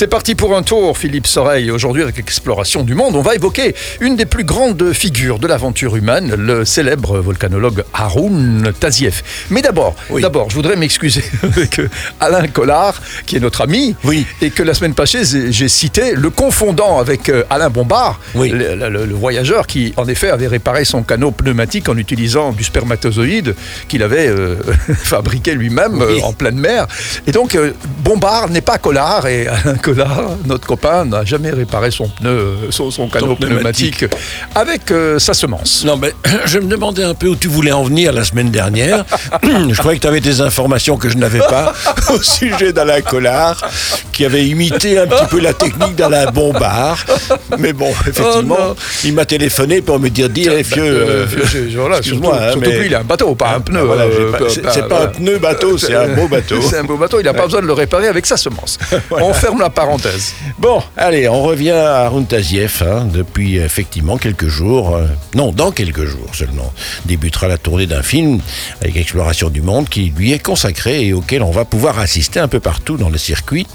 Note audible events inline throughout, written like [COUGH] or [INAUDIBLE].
C'est parti pour un tour, Philippe Soreille. Aujourd'hui, avec Exploration du Monde, on va évoquer une des plus grandes figures de l'aventure humaine, le célèbre volcanologue Haroun Tazieff. Mais d'abord, d'abord, je voudrais m'excuser [LAUGHS] avec Alain Collard, qui est notre ami, oui. et que la semaine passée, j'ai cité, le confondant avec euh, Alain Bombard, oui. le, voyageur qui, en effet, avait réparé son canot pneumatique en utilisant du spermatozoïde qu'il avait euh, [LAUGHS] fabriqué lui-même euh, en pleine mer. Et donc, Bombard n'est pas Collard, et Alain Collard, notre copain, n'a jamais réparé son pneu, son, son canot pneumatique. avec sa semence. Non, mais [CLEARS THROAT] je me demandais un peu où tu voulais en venir la semaine dernière. [CLEARS THROAT] je croyais que tu avais des informations que je n'avais pas au [LAUGHS] sujet d'Alain Collard, qui avait imité un petit peu la technique d'Alain Bombard. Mais bon, effectivement, Oh, il m'a téléphoné pour me dire Dis, vieux, euh, voilà, excuse-moi, hein, surtout, mais- lui, il a un bateau, pas un pneu. Voilà, euh, pas- pas- c'est pas- voilà. un pneu bateau, c'est un [LAUGHS] beau bateau. C'est un beau bateau, il n'a pas besoin de le réparer avec sa semence. [LAUGHS] On ferme la parenthèse. Bon, allez, on revient à Haroun Tazieff. hein, depuis effectivement quelques jours, euh, non, dans quelques jours seulement, débutera la tournée d'un film avec Exploration du Monde qui lui est consacré et auquel on va pouvoir assister un peu partout dans le circuit.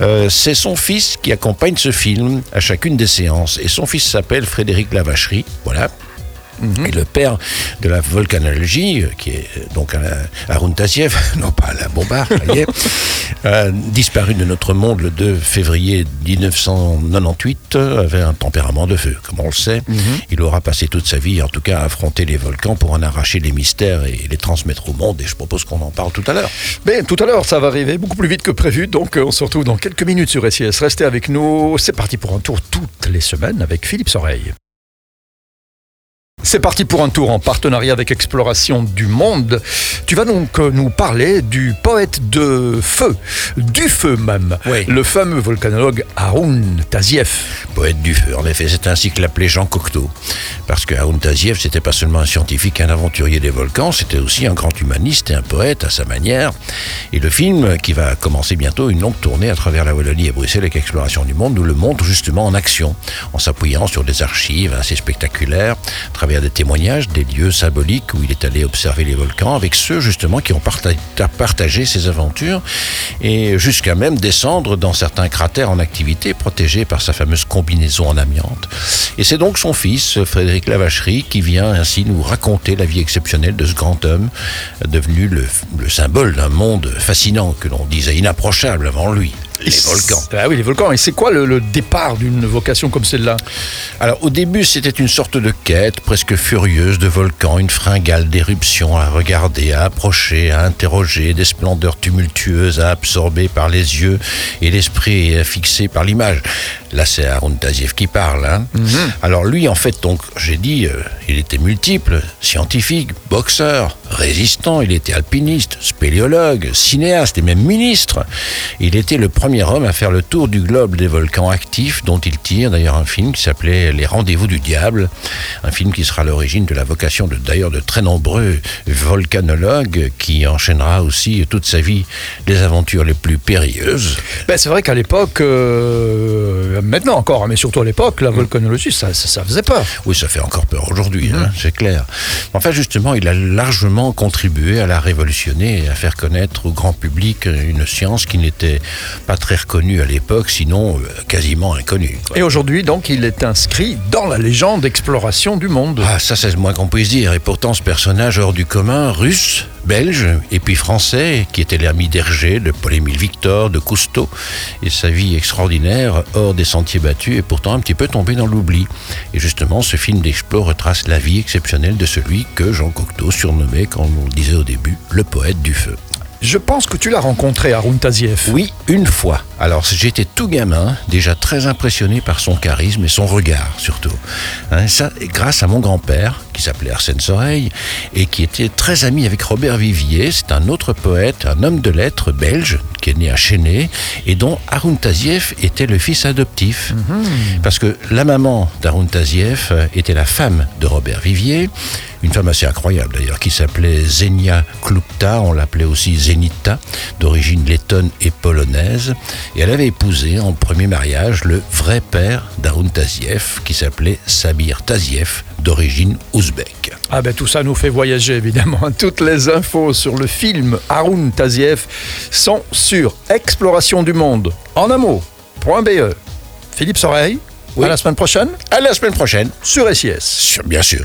Euh, C'est son fils qui accompagne ce film à chacune des séances. Et son fils s'appelle Frédéric Lavacherie. Voilà. Et le père de la volcanologie, euh, qui est donc Haroun Tazieff, [LAUGHS] non pas Alain Bombard, disparu de notre monde le 2 février 1998, euh, avait un tempérament de feu, comme on le sait. Il aura passé toute sa vie, en tout cas, à affronter les volcans pour en arracher les mystères et les transmettre au monde. Et je propose qu'on en parle tout à l'heure. Mais tout à l'heure, ça va arriver beaucoup plus vite que prévu, donc euh, on se retrouve dans quelques minutes sur SIS. Restez avec nous, c'est parti pour un tour toutes les semaines avec Philippe Soreille. C'est parti pour un tour en partenariat avec Exploration du Monde. Tu vas donc euh, nous parler du poète de feu, du feu même, Oui. le fameux volcanologue Haroun Tazieff. Poète du feu, en effet, c'est ainsi que l'appelait Jean Cocteau. Parce que Haroun Tazieff, c'était pas seulement un scientifique, un aventurier des volcans, c'était aussi un grand humaniste et un poète à sa manière. Et le film, qui va commencer bientôt une longue tournée à travers la Wallonie et Bruxelles avec Exploration du Monde, nous le montre justement en action, en s'appuyant sur des archives assez spectaculaires, à travers des témoignages, des lieux symboliques où il est allé observer les volcans, avec ceux justement qui ont parta- partagé ses aventures, et jusqu'à même descendre dans certains cratères en activité, protégés par sa fameuse combinaison en amiante. Et c'est donc son fils, Frédéric Lavacherie, qui vient ainsi nous raconter la vie exceptionnelle de ce grand homme, devenu le symbole d'un monde fascinant que l'on disait inapprochable avant lui. Les volcans. Ah oui, les volcans. Et c'est quoi le, le départ d'une vocation comme celle-là? Alors au début c'était une sorte de quête presque furieuse de volcans, une fringale d'éruptions à regarder, à approcher, à interroger, des splendeurs tumultueuses à absorber par les yeux et l'esprit à fixer par l'image. Là c'est Haroun Tazieff qui parle. hein. Alors lui en fait donc j'ai dit euh, il était multiple, scientifique, boxeur, résistant, il était alpiniste, spéléologue, cinéaste et même ministre. Il était le premier homme à faire le tour du globe des volcans actifs, dont il tire d'ailleurs un film qui s'appelait Les Rendez-vous du Diable, un film qui sera l'origine de la vocation de d'ailleurs de très nombreux volcanologues qui enchaînera aussi toute sa vie les aventures les plus périlleuses. Ben, c'est vrai qu'à l'époque, euh, maintenant encore, hein, mais surtout à l'époque, la volcanologie, ça, ça, ça faisait peur. Oui, ça fait encore peur aujourd'hui, hein, c'est clair. Enfin, justement, il a largement contribué à la révolutionner et à faire connaître au grand public une science qui n'était pas très reconnue à l'époque, sinon euh, quasiment inconnue. quoi. Et aujourd'hui, donc, il est inscrit dans la légende d'exploration du monde. Ah, ça, c'est le moins qu'on puisse dire. Et pourtant, ce personnage hors du commun, russe, belge et puis français, qui était l'ami d'Hergé, de Paul-Émile Victor, de Cousteau, et sa vie extraordinaire, hors des sentiers battus, est pourtant un petit peu tombé dans l'oubli. Et justement, ce film d'Explore retrace la vie exceptionnelle de celui que Jean Cocteau surnommait, comme on le disait au début, le poète du feu. Je pense que tu l'as rencontré, Haroun Tazieff. Oui, une fois. Alors j'étais tout gamin, déjà très impressionné par son charisme et son regard surtout. Hein, ça, grâce à mon grand-père, qui s'appelait Arsène Soreille, et qui était très ami avec Robert Vivier. C'est un autre poète, un homme de lettres belge, qui est né à Chênay, et dont Haroun Tazieff était le fils adoptif. Parce que la maman d'Haroun Tazieff euh, était la femme de Robert Vivier, une femme assez incroyable d'ailleurs, qui s'appelait Zenia Klupta, on l'appelait aussi Zenita, d'origine lettonne et polonaise, et elle avait épousé en premier mariage le vrai père d'Haroun Tazieff, qui s'appelait Sabir Tazieff, d'origine ouzbek. Ah ben tout ça nous fait voyager évidemment. [LAUGHS] Toutes les infos sur le film Haroun Tazieff sont sur Exploration du Monde. En un mot, Philippe Soreille, à la semaine prochaine À la semaine prochaine, sur SIS. Sur- bien sûr.